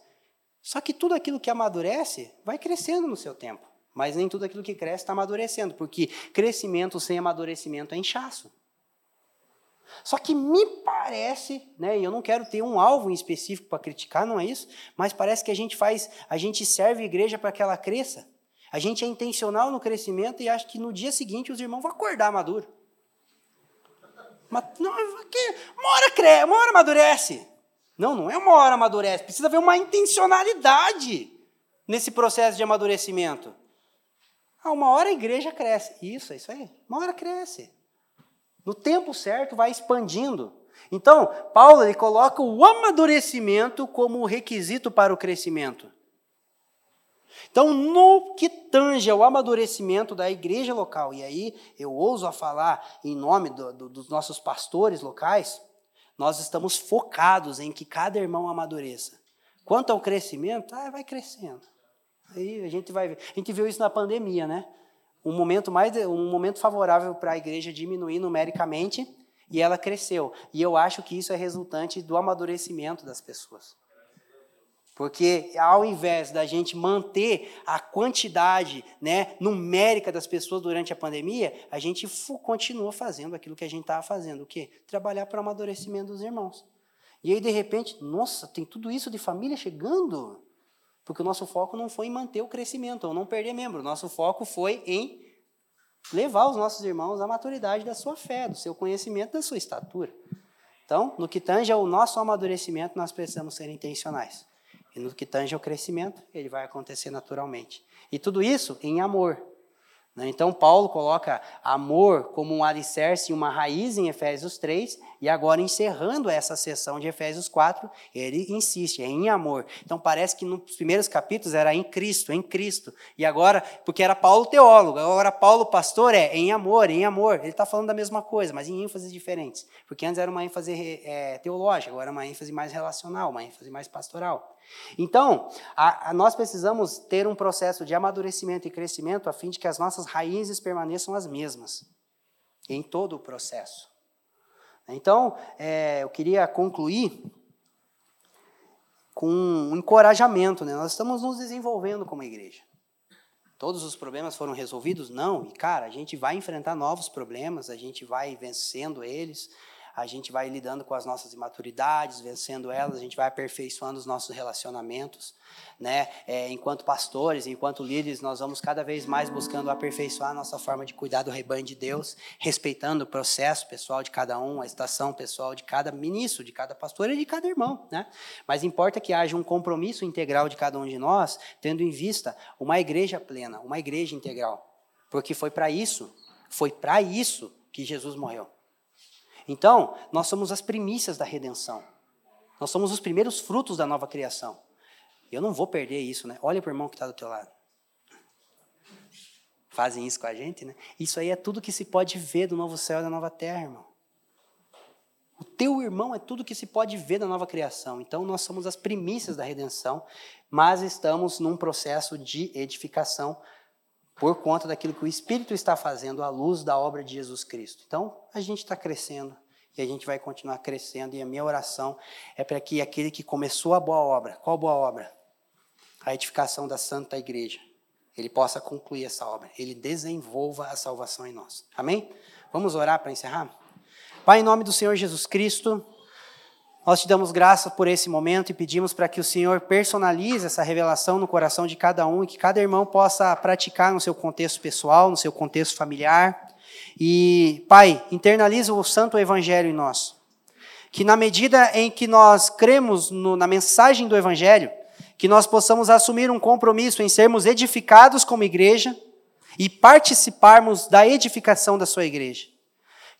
S2: Só que tudo aquilo que amadurece vai crescendo no seu tempo. Mas nem tudo aquilo que cresce está amadurecendo, porque crescimento sem amadurecimento é inchaço. Só que me parece, né, e eu não quero ter um alvo em específico para criticar, não é isso, mas parece que a gente faz, a gente serve a igreja para que ela cresça. A gente é intencional no crescimento e acha que no dia seguinte os irmãos vão acordar maduro. Mas não, que, uma hora cresce, uma hora amadurece. Não, não é uma hora amadurece, precisa haver uma intencionalidade nesse processo de amadurecimento. Ah, uma hora a igreja cresce. Isso, é isso aí. Uma hora cresce. No tempo certo vai expandindo. Então, Paulo ele coloca o amadurecimento como requisito para o crescimento. Então, no que tange ao amadurecimento da igreja local, e aí eu ouso a falar em nome do, do, dos nossos pastores locais, nós estamos focados em que cada irmão amadureça. Quanto ao crescimento, ah, vai crescendo. Aí a gente vai ver. A gente viu isso na pandemia, né? Um momento mais um momento favorável para a igreja diminuir numericamente e ela cresceu. E eu acho que isso é resultante do amadurecimento das pessoas. Porque ao invés da gente manter a quantidade né, numérica das pessoas durante a pandemia, a gente continua fazendo aquilo que a gente estava fazendo. O quê? Trabalhar para o amadurecimento dos irmãos. E aí, de repente, nossa, tem tudo isso de família chegando. Porque o nosso foco não foi em manter o crescimento ou não perder membro. O nosso foco foi em levar os nossos irmãos à maturidade da sua fé, do seu conhecimento, da sua estatura. Então, no que tange ao nosso amadurecimento, nós precisamos ser intencionais. E no que tange ao crescimento, ele vai acontecer naturalmente. E tudo isso em amor. Né? Então, Paulo coloca amor como um alicerce e uma raiz em Efésios 3, e agora, encerrando essa sessão de Efésios 4, ele insiste, é em amor. Então, parece que nos primeiros capítulos era em Cristo, em Cristo. E agora, porque era Paulo teólogo, agora Paulo pastor é em amor, em amor. Ele está falando da mesma coisa, mas em ênfases diferentes. Porque antes era uma ênfase é, teológica, agora é uma ênfase mais relacional, uma ênfase mais pastoral. Então, a, a nós precisamos ter um processo de amadurecimento e crescimento a fim de que as nossas raízes permaneçam as mesmas em todo o processo. Então, é, eu queria concluir com um encorajamento. Né? Nós estamos nos desenvolvendo como igreja. Todos os problemas foram resolvidos? Não. E, cara, a gente vai enfrentar novos problemas, a gente vai vencendo eles, a gente vai lidando com as nossas imaturidades, vencendo elas, a gente vai aperfeiçoando os nossos relacionamentos, né? É, enquanto pastores, enquanto líderes, nós vamos cada vez mais buscando aperfeiçoar a nossa forma de cuidar do rebanho de Deus, respeitando o processo pessoal de cada um, a estação pessoal de cada ministro, de cada pastor e de cada irmão, né? Mas importa que haja um compromisso integral de cada um de nós, tendo em vista uma igreja plena, uma igreja integral, porque foi para isso, foi para isso que Jesus morreu. Então, nós somos as primícias da redenção. Nós somos os primeiros frutos da nova criação. Eu não vou perder isso, né? Olha para o irmão que está do teu lado. Fazem isso com a gente, né? Isso aí é tudo que se pode ver do novo céu e da nova terra, irmão. O teu irmão é tudo que se pode ver da nova criação. Então, nós somos as primícias da redenção, mas estamos num processo de edificação por conta daquilo que o Espírito está fazendo à luz da obra de Jesus Cristo. Então, a gente está crescendo e a gente vai continuar crescendo. E a minha oração é para que aquele que começou a boa obra, qual boa obra? A edificação da Santa Igreja. Ele possa concluir essa obra, ele desenvolva a salvação em nós. Amém? Vamos orar para encerrar? Pai, em nome do Senhor Jesus Cristo. Nós te damos graça por esse momento e pedimos para que o Senhor personalize essa revelação no coração de cada um e que cada irmão possa praticar no seu contexto pessoal, no seu contexto familiar. E, Pai, internaliza o santo evangelho em nós. Que na medida em que nós cremos no, na mensagem do evangelho, que nós possamos assumir um compromisso em sermos edificados como igreja e participarmos da edificação da sua igreja.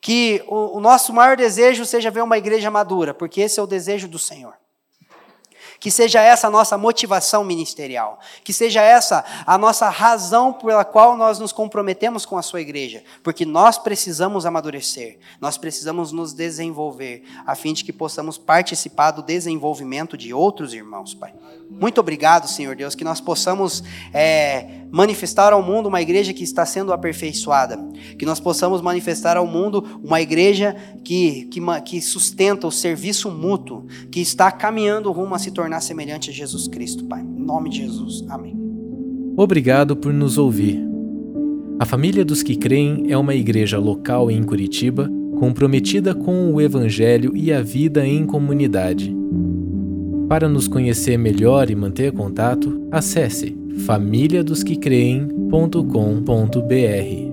S2: Que o, o nosso maior desejo seja ver uma igreja madura, porque esse é o desejo do Senhor. Que seja essa a nossa motivação ministerial. Que seja essa a nossa razão pela qual nós nos comprometemos com a sua igreja. Porque nós precisamos amadurecer, nós precisamos nos desenvolver, a fim de que possamos participar do desenvolvimento de outros irmãos, Pai. Muito obrigado, Senhor Deus, que nós possamos é, manifestar ao mundo uma igreja que está sendo aperfeiçoada. Que nós possamos manifestar ao mundo uma igreja que, que, que sustenta o serviço mútuo, que está caminhando rumo a se tornar semelhante a Jesus Cristo, Pai. Em nome de Jesus. Amém.
S1: Obrigado por nos ouvir. A Família dos que Creem é uma igreja local em Curitiba comprometida com o Evangelho e a vida em comunidade. Para nos conhecer melhor e manter contato, acesse famíliadosquecreem.com.br.